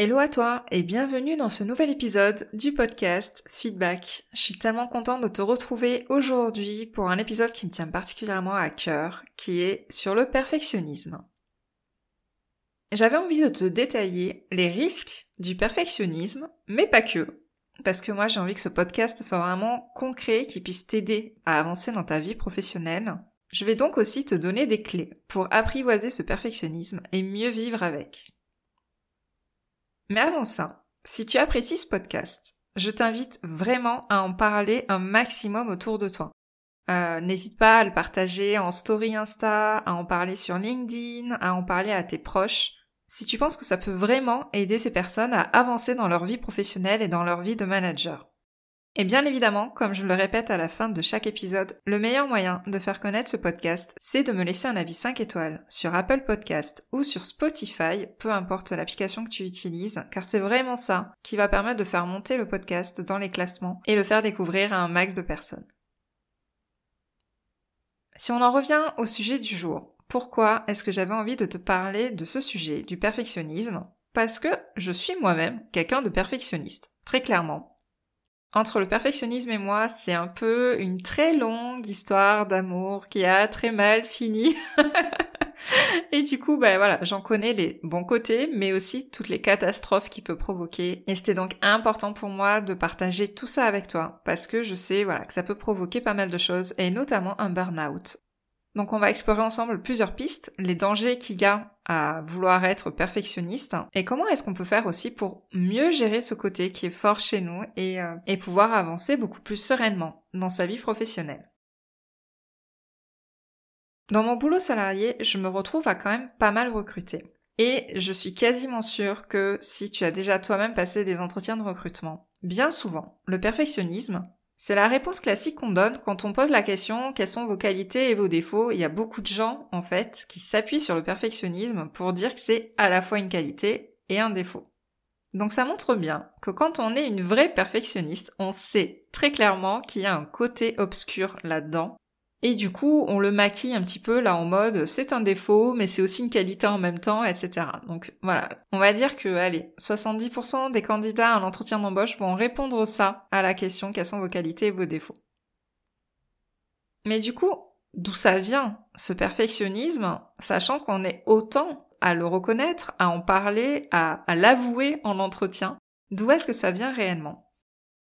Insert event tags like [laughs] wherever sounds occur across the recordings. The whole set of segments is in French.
Hello à toi et bienvenue dans ce nouvel épisode du podcast Feedback. Je suis tellement contente de te retrouver aujourd'hui pour un épisode qui me tient particulièrement à cœur, qui est sur le perfectionnisme. J'avais envie de te détailler les risques du perfectionnisme, mais pas que. Parce que moi j'ai envie que ce podcast soit vraiment concret, qui puisse t'aider à avancer dans ta vie professionnelle. Je vais donc aussi te donner des clés pour apprivoiser ce perfectionnisme et mieux vivre avec. Mais avant ça, si tu apprécies ce podcast, je t'invite vraiment à en parler un maximum autour de toi. Euh, N'hésite pas à le partager en story Insta, à en parler sur LinkedIn, à en parler à tes proches, si tu penses que ça peut vraiment aider ces personnes à avancer dans leur vie professionnelle et dans leur vie de manager. Et bien évidemment, comme je le répète à la fin de chaque épisode, le meilleur moyen de faire connaître ce podcast, c'est de me laisser un avis 5 étoiles sur Apple Podcast ou sur Spotify, peu importe l'application que tu utilises, car c'est vraiment ça qui va permettre de faire monter le podcast dans les classements et le faire découvrir à un max de personnes. Si on en revient au sujet du jour, pourquoi est-ce que j'avais envie de te parler de ce sujet, du perfectionnisme? Parce que je suis moi-même quelqu'un de perfectionniste, très clairement. Entre le perfectionnisme et moi, c'est un peu une très longue histoire d'amour qui a très mal fini. [laughs] et du coup, ben voilà, j'en connais les bons côtés, mais aussi toutes les catastrophes qu'il peut provoquer. Et c'était donc important pour moi de partager tout ça avec toi, parce que je sais, voilà, que ça peut provoquer pas mal de choses, et notamment un burn-out. Donc on va explorer ensemble plusieurs pistes, les dangers qu'il y a à vouloir être perfectionniste et comment est-ce qu'on peut faire aussi pour mieux gérer ce côté qui est fort chez nous et, euh, et pouvoir avancer beaucoup plus sereinement dans sa vie professionnelle. Dans mon boulot salarié, je me retrouve à quand même pas mal recruter. Et je suis quasiment sûre que si tu as déjà toi-même passé des entretiens de recrutement, bien souvent, le perfectionnisme, c'est la réponse classique qu'on donne quand on pose la question quelles sont vos qualités et vos défauts? Il y a beaucoup de gens, en fait, qui s'appuient sur le perfectionnisme pour dire que c'est à la fois une qualité et un défaut. Donc ça montre bien que quand on est une vraie perfectionniste, on sait très clairement qu'il y a un côté obscur là-dedans et du coup, on le maquille un petit peu là en mode c'est un défaut, mais c'est aussi une qualité en même temps, etc. Donc voilà, on va dire que, allez, 70% des candidats à l'entretien d'embauche vont répondre ça à la question quelles sont vos qualités et vos défauts. Mais du coup, d'où ça vient, ce perfectionnisme, sachant qu'on est autant à le reconnaître, à en parler, à, à l'avouer en entretien, d'où est-ce que ça vient réellement?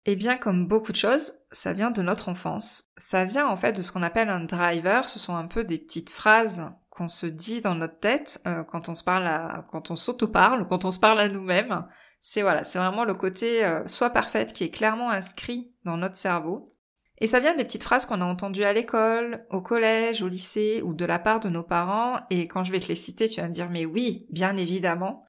Eh bien, comme beaucoup de choses, ça vient de notre enfance. Ça vient en fait de ce qu'on appelle un driver. Ce sont un peu des petites phrases qu'on se dit dans notre tête euh, quand on se parle, quand on s'auto-parle, quand on se parle à nous-mêmes. C'est voilà, c'est vraiment le côté euh, soit parfaite qui est clairement inscrit dans notre cerveau. Et ça vient des petites phrases qu'on a entendues à l'école, au collège, au lycée ou de la part de nos parents. Et quand je vais te les citer, tu vas me dire mais oui, bien évidemment.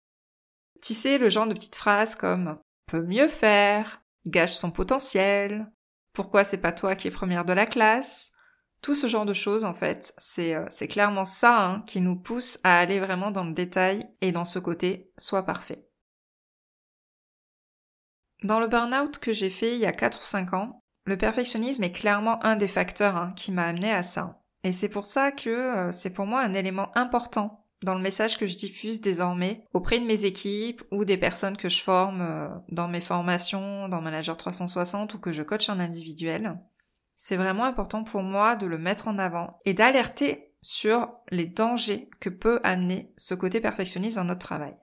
Tu sais, le genre de petites phrases comme peut mieux faire, gâche son potentiel, pourquoi c'est pas toi qui es première de la classe, tout ce genre de choses en fait, c'est euh, clairement ça hein, qui nous pousse à aller vraiment dans le détail et dans ce côté soit parfait. Dans le burn-out que j'ai fait il y a 4 ou 5 ans, le perfectionnisme est clairement un des facteurs hein, qui m'a amené à ça. Et c'est pour ça que euh, c'est pour moi un élément important dans le message que je diffuse désormais auprès de mes équipes ou des personnes que je forme euh, dans mes formations, dans Manager 360 ou que je coach en individuel. C'est vraiment important pour moi de le mettre en avant et d'alerter sur les dangers que peut amener ce côté perfectionniste dans notre travail.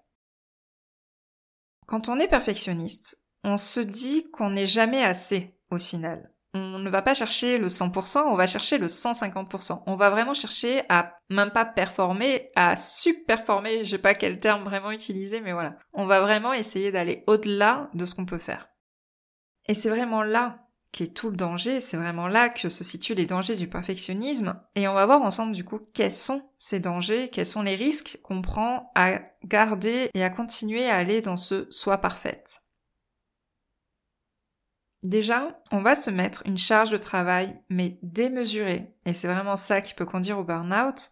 Quand on est perfectionniste, on se dit qu'on n'est jamais assez au final on ne va pas chercher le 100%, on va chercher le 150%. On va vraiment chercher à même pas performer, à subperformer, je sais pas quel terme vraiment utiliser, mais voilà. On va vraiment essayer d'aller au-delà de ce qu'on peut faire. Et c'est vraiment là qu'est tout le danger, c'est vraiment là que se situent les dangers du perfectionnisme, et on va voir ensemble du coup quels sont ces dangers, quels sont les risques qu'on prend à garder et à continuer à aller dans ce soi parfaite. Déjà, on va se mettre une charge de travail, mais démesurée. Et c'est vraiment ça qui peut conduire au burn-out.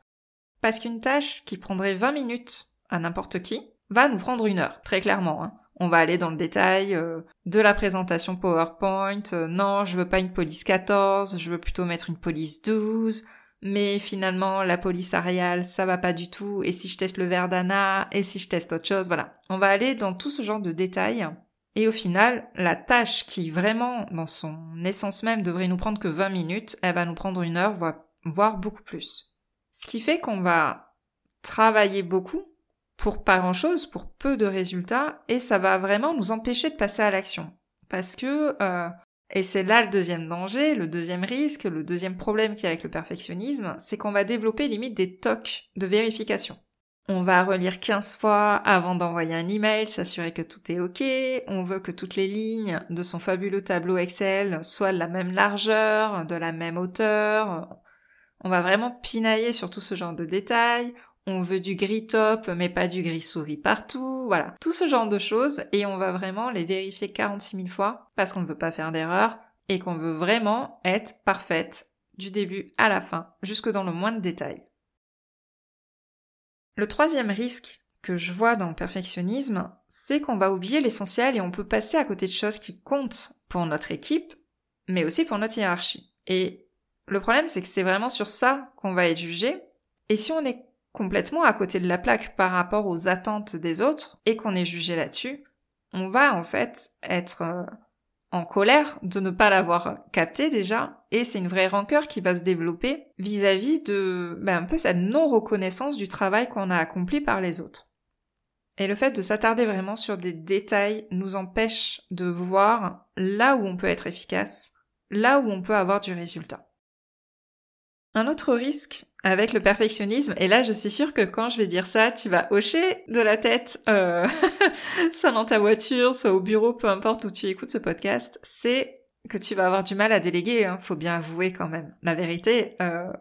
Parce qu'une tâche qui prendrait 20 minutes à n'importe qui va nous prendre une heure, très clairement. Hein. On va aller dans le détail euh, de la présentation PowerPoint. Euh, non, je veux pas une police 14, je veux plutôt mettre une police 12. Mais finalement, la police Arial, ça va pas du tout. Et si je teste le Verdana, et si je teste autre chose, voilà. On va aller dans tout ce genre de détails. Et au final, la tâche qui vraiment, dans son essence même, devrait nous prendre que 20 minutes, elle va nous prendre une heure, voire beaucoup plus. Ce qui fait qu'on va travailler beaucoup pour pas grand chose, pour peu de résultats, et ça va vraiment nous empêcher de passer à l'action. Parce que, euh, et c'est là le deuxième danger, le deuxième risque, le deuxième problème qui est avec le perfectionnisme, c'est qu'on va développer limite des tocs de vérification. On va relire 15 fois avant d'envoyer un email, s'assurer que tout est ok. On veut que toutes les lignes de son fabuleux tableau Excel soient de la même largeur, de la même hauteur. On va vraiment pinailler sur tout ce genre de détails on veut du gris top mais pas du gris souris partout, voilà. Tout ce genre de choses et on va vraiment les vérifier 46 000 fois parce qu'on ne veut pas faire d'erreur et qu'on veut vraiment être parfaite du début à la fin, jusque dans le moindre détail. Le troisième risque que je vois dans le perfectionnisme, c'est qu'on va oublier l'essentiel et on peut passer à côté de choses qui comptent pour notre équipe, mais aussi pour notre hiérarchie. Et le problème, c'est que c'est vraiment sur ça qu'on va être jugé. Et si on est complètement à côté de la plaque par rapport aux attentes des autres et qu'on est jugé là-dessus, on va en fait être euh, en colère de ne pas l'avoir capté déjà et c'est une vraie rancœur qui va se développer vis-à-vis de ben, un peu cette non-reconnaissance du travail qu'on a accompli par les autres. Et le fait de s'attarder vraiment sur des détails nous empêche de voir là où on peut être efficace, là où on peut avoir du résultat. Un autre risque avec le perfectionnisme, et là je suis sûre que quand je vais dire ça, tu vas hocher de la tête, euh, [laughs] soit dans ta voiture, soit au bureau, peu importe où tu écoutes ce podcast, c'est que tu vas avoir du mal à déléguer, hein, faut bien avouer quand même. La vérité, euh,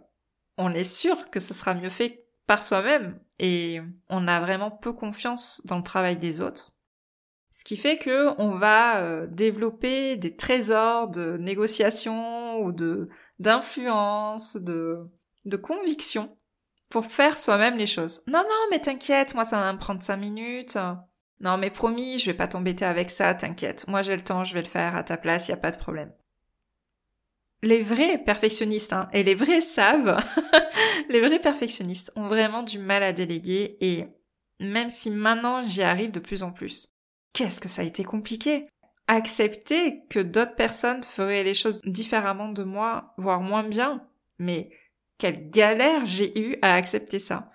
on est sûr que ce sera mieux fait par soi-même, et on a vraiment peu confiance dans le travail des autres. Ce qui fait que on va euh, développer des trésors de négociation ou de d'influence, de, de conviction pour faire soi-même les choses. Non, non, mais t'inquiète, moi ça va me prendre cinq minutes. Non, mais promis, je vais pas t'embêter avec ça, t'inquiète. Moi j'ai le temps, je vais le faire à ta place, y a pas de problème. Les vrais perfectionnistes, hein, et les vrais savent, [laughs] les vrais perfectionnistes ont vraiment du mal à déléguer et même si maintenant j'y arrive de plus en plus. Qu'est-ce que ça a été compliqué? Accepter que d'autres personnes feraient les choses différemment de moi, voire moins bien. Mais quelle galère j'ai eu à accepter ça.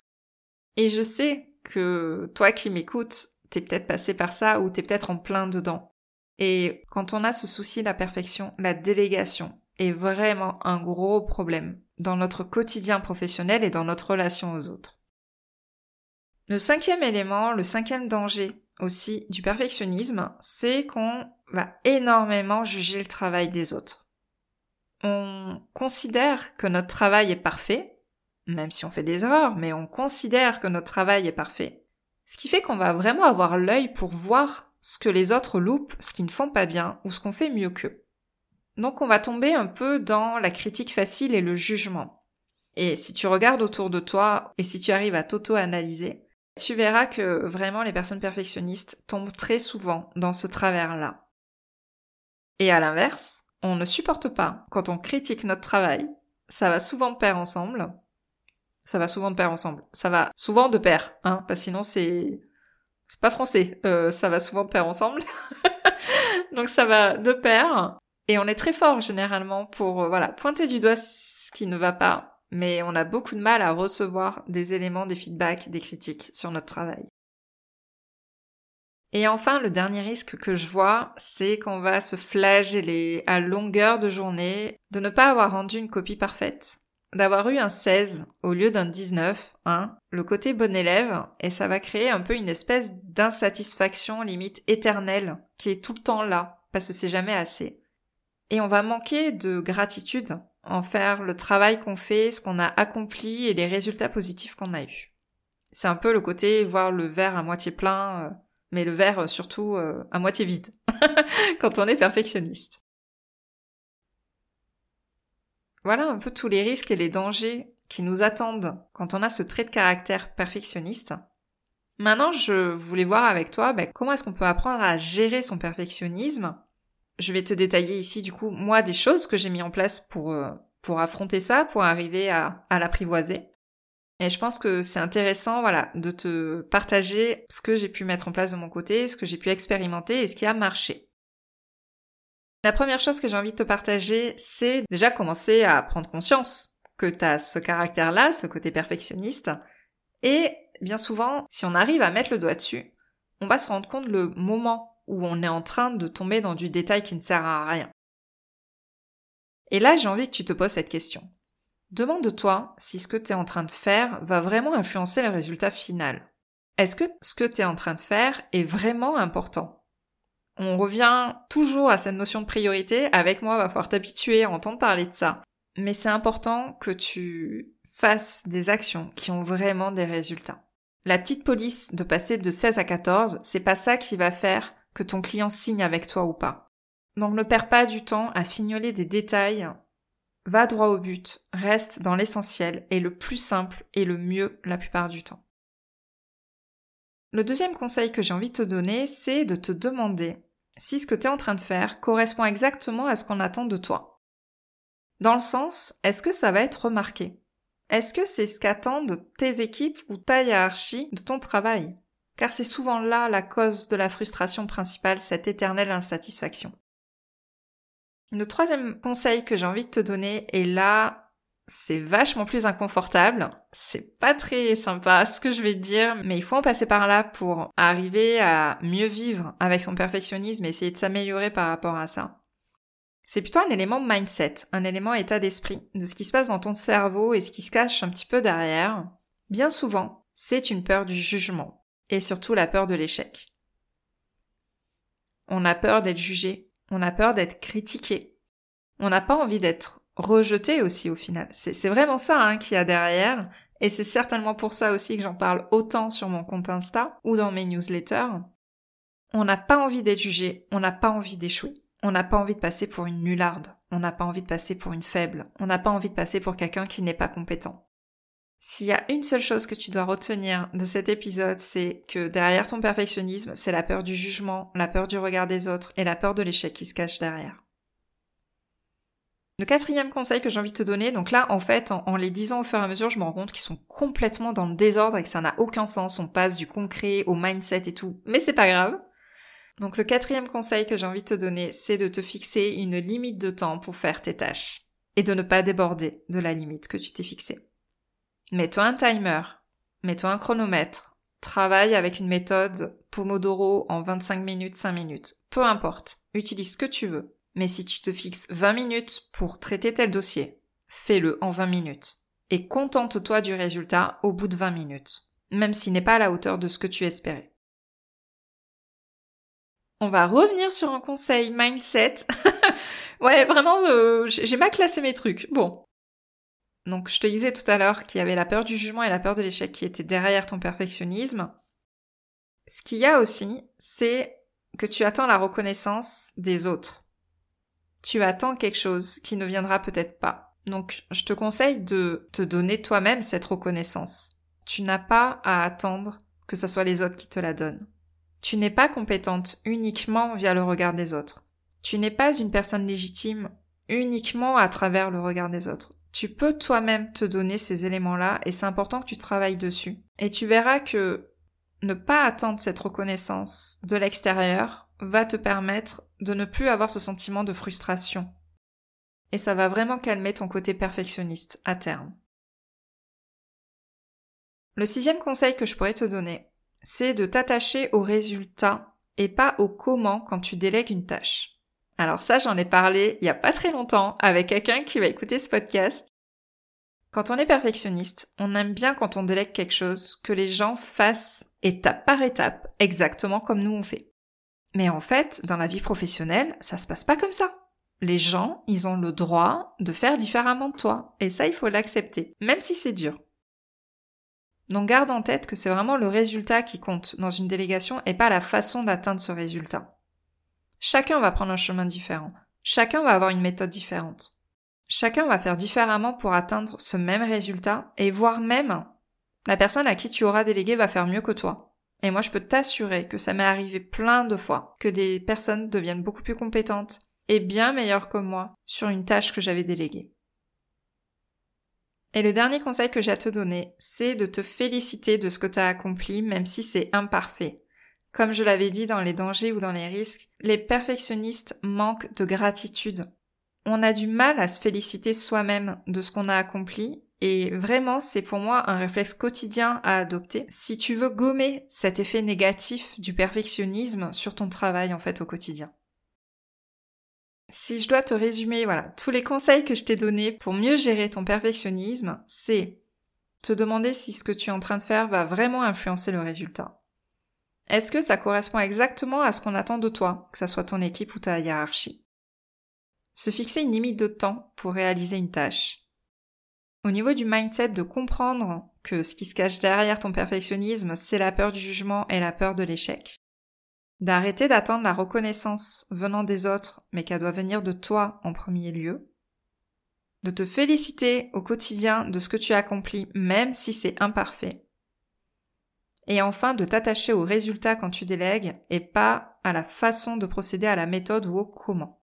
Et je sais que toi qui m'écoutes, t'es peut-être passé par ça ou t'es peut-être en plein dedans. Et quand on a ce souci de la perfection, la délégation est vraiment un gros problème dans notre quotidien professionnel et dans notre relation aux autres. Le cinquième élément, le cinquième danger aussi du perfectionnisme, c'est qu'on va énormément juger le travail des autres. On considère que notre travail est parfait, même si on fait des erreurs, mais on considère que notre travail est parfait. Ce qui fait qu'on va vraiment avoir l'œil pour voir ce que les autres loupent, ce qu'ils ne font pas bien ou ce qu'on fait mieux qu'eux. Donc on va tomber un peu dans la critique facile et le jugement. Et si tu regardes autour de toi et si tu arrives à t'auto-analyser, tu verras que vraiment les personnes perfectionnistes tombent très souvent dans ce travers-là. Et à l'inverse, on ne supporte pas quand on critique notre travail. Ça va souvent de pair ensemble. Ça va souvent de pair ensemble. Ça va souvent de pair, hein, parce que sinon c'est c'est pas français. Euh, ça va souvent de pair ensemble. [laughs] Donc ça va de pair. Et on est très fort généralement pour euh, voilà pointer du doigt ce qui ne va pas, mais on a beaucoup de mal à recevoir des éléments, des feedbacks, des critiques sur notre travail. Et enfin, le dernier risque que je vois, c'est qu'on va se flageller à longueur de journée de ne pas avoir rendu une copie parfaite, d'avoir eu un 16 au lieu d'un 19, hein, le côté bon élève, et ça va créer un peu une espèce d'insatisfaction limite éternelle qui est tout le temps là, parce que c'est jamais assez. Et on va manquer de gratitude envers le travail qu'on fait, ce qu'on a accompli et les résultats positifs qu'on a eus. C'est un peu le côté voir le verre à moitié plein, euh, mais le verre euh, surtout euh, à moitié vide [laughs] quand on est perfectionniste. Voilà un peu tous les risques et les dangers qui nous attendent quand on a ce trait de caractère perfectionniste. Maintenant, je voulais voir avec toi ben, comment est-ce qu'on peut apprendre à gérer son perfectionnisme? Je vais te détailler ici du coup moi des choses que j'ai mis en place pour, euh, pour affronter ça, pour arriver à l'apprivoiser. Et je pense que c'est intéressant, voilà, de te partager ce que j'ai pu mettre en place de mon côté, ce que j'ai pu expérimenter et ce qui a marché. La première chose que j'ai envie de te partager, c'est déjà commencer à prendre conscience que tu as ce caractère-là, ce côté perfectionniste. Et bien souvent, si on arrive à mettre le doigt dessus, on va se rendre compte le moment où on est en train de tomber dans du détail qui ne sert à rien. Et là, j'ai envie que tu te poses cette question. Demande-toi si ce que tu es en train de faire va vraiment influencer le résultat final. Est-ce que ce que tu es en train de faire est vraiment important? On revient toujours à cette notion de priorité. Avec moi, va falloir t'habituer à entendre parler de ça. Mais c'est important que tu fasses des actions qui ont vraiment des résultats. La petite police de passer de 16 à 14, c'est pas ça qui va faire que ton client signe avec toi ou pas. Donc ne perds pas du temps à fignoler des détails. Va droit au but, reste dans l'essentiel et le plus simple et le mieux la plupart du temps. Le deuxième conseil que j'ai envie de te donner, c'est de te demander si ce que tu es en train de faire correspond exactement à ce qu'on attend de toi. Dans le sens, est-ce que ça va être remarqué? Est-ce que c'est ce qu'attendent tes équipes ou ta hiérarchie de ton travail? Car c'est souvent là la cause de la frustration principale, cette éternelle insatisfaction. Le troisième conseil que j'ai envie de te donner est là c'est vachement plus inconfortable. C'est pas très sympa ce que je vais te dire, mais il faut en passer par là pour arriver à mieux vivre avec son perfectionnisme et essayer de s'améliorer par rapport à ça. C'est plutôt un élément mindset, un élément état d'esprit, de ce qui se passe dans ton cerveau et ce qui se cache un petit peu derrière. Bien souvent, c'est une peur du jugement et surtout la peur de l'échec. On a peur d'être jugé, on a peur d'être critiqué, on n'a pas envie d'être rejeté aussi au final. C'est vraiment ça hein, qu'il y a derrière. Et c'est certainement pour ça aussi que j'en parle autant sur mon compte Insta ou dans mes newsletters. On n'a pas envie d'être jugé, on n'a pas envie d'échouer. On n'a pas envie de passer pour une nullarde, on n'a pas envie de passer pour une faible, on n'a pas envie de passer pour quelqu'un qui n'est pas compétent. S'il y a une seule chose que tu dois retenir de cet épisode, c'est que derrière ton perfectionnisme, c'est la peur du jugement, la peur du regard des autres et la peur de l'échec qui se cache derrière. Le quatrième conseil que j'ai envie de te donner, donc là en fait en, les disant au fur et à mesure, je me rends compte qu'ils sont complètement dans le désordre et que ça n'a aucun sens. On passe du concret au mindset et tout, mais c'est pas grave. Donc le quatrième conseil que j'ai envie de te donner, c'est de te fixer une limite de temps pour faire tes tâches et de ne pas déborder de la limite que tu t'es fixée. Mets-toi un timer, mets-toi un chronomètre, travaille avec une méthode Pomodoro en 25 minutes, 5 minutes, peu importe, utilise ce que tu veux. Mais si tu te fixes 20 minutes pour traiter tel dossier, fais-le en 20 minutes. Et contente-toi du résultat au bout de 20 minutes, même s'il n'est pas à la hauteur de ce que tu espérais. On va revenir sur un conseil mindset. [laughs] ouais, vraiment, euh, j'ai mal classé mes trucs. Bon. Donc, je te disais tout à l'heure qu'il y avait la peur du jugement et la peur de l'échec qui étaient derrière ton perfectionnisme. Ce qu'il y a aussi, c'est que tu attends la reconnaissance des autres tu attends quelque chose qui ne viendra peut-être pas. Donc, je te conseille de te donner toi-même cette reconnaissance. Tu n'as pas à attendre que ce soit les autres qui te la donnent. Tu n'es pas compétente uniquement via le regard des autres. Tu n'es pas une personne légitime uniquement à travers le regard des autres. Tu peux toi-même te donner ces éléments-là et c'est important que tu travailles dessus. Et tu verras que ne pas attendre cette reconnaissance de l'extérieur va te permettre de ne plus avoir ce sentiment de frustration. Et ça va vraiment calmer ton côté perfectionniste à terme. Le sixième conseil que je pourrais te donner, c'est de t'attacher au résultat et pas au comment quand tu délègues une tâche. Alors ça, j'en ai parlé il y a pas très longtemps avec quelqu'un qui va écouter ce podcast. Quand on est perfectionniste, on aime bien quand on délègue quelque chose que les gens fassent étape par étape, exactement comme nous on fait. Mais en fait, dans la vie professionnelle, ça se passe pas comme ça. Les gens, ils ont le droit de faire différemment de toi. Et ça, il faut l'accepter, même si c'est dur. Donc garde en tête que c'est vraiment le résultat qui compte dans une délégation et pas la façon d'atteindre ce résultat. Chacun va prendre un chemin différent. Chacun va avoir une méthode différente. chacun va faire différemment pour atteindre ce même résultat et voire même la personne à qui tu auras délégué va faire mieux que toi. Et moi, je peux t'assurer que ça m'est arrivé plein de fois que des personnes deviennent beaucoup plus compétentes et bien meilleures que moi sur une tâche que j'avais déléguée. Et le dernier conseil que j'ai à te donner, c'est de te féliciter de ce que tu as accompli, même si c'est imparfait. Comme je l'avais dit dans les dangers ou dans les risques, les perfectionnistes manquent de gratitude. On a du mal à se féliciter soi-même de ce qu'on a accompli et vraiment c'est pour moi un réflexe quotidien à adopter si tu veux gommer cet effet négatif du perfectionnisme sur ton travail en fait au quotidien. Si je dois te résumer, voilà, tous les conseils que je t'ai donnés pour mieux gérer ton perfectionnisme, c'est te demander si ce que tu es en train de faire va vraiment influencer le résultat. Est-ce que ça correspond exactement à ce qu'on attend de toi, que ce soit ton équipe ou ta hiérarchie? Se fixer une limite de temps pour réaliser une tâche. Au niveau du mindset de comprendre que ce qui se cache derrière ton perfectionnisme, c'est la peur du jugement et la peur de l'échec. D'arrêter d'attendre la reconnaissance venant des autres, mais qu'elle doit venir de toi en premier lieu, de te féliciter au quotidien de ce que tu as accompli, même si c'est imparfait, et enfin de t'attacher au résultat quand tu délègues et pas à la façon de procéder à la méthode ou au comment.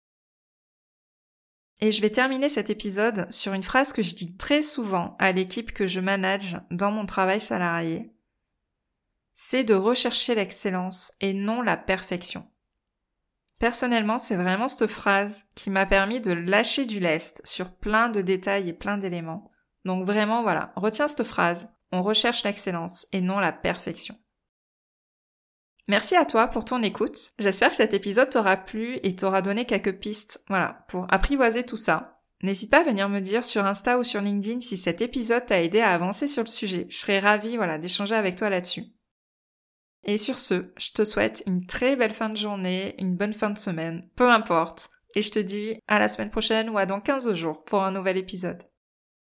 Et je vais terminer cet épisode sur une phrase que je dis très souvent à l'équipe que je manage dans mon travail salarié c'est de rechercher l'excellence et non la perfection. Personnellement, c'est vraiment cette phrase qui m'a permis de lâcher du lest sur plein de détails et plein d'éléments. Donc vraiment, voilà, retiens cette phrase. On recherche l'excellence et non la perfection. Merci à toi pour ton écoute. J'espère que cet épisode t'aura plu et t'aura donné quelques pistes, voilà, pour apprivoiser tout ça. N'hésite pas à venir me dire sur Insta ou sur LinkedIn si cet épisode t'a aidé à avancer sur le sujet. Je serais ravie, voilà, d'échanger avec toi là-dessus. Et sur ce, je te souhaite une très belle fin de journée, une bonne fin de semaine, peu importe. Et je te dis à la semaine prochaine ou à dans 15 jours pour un nouvel épisode.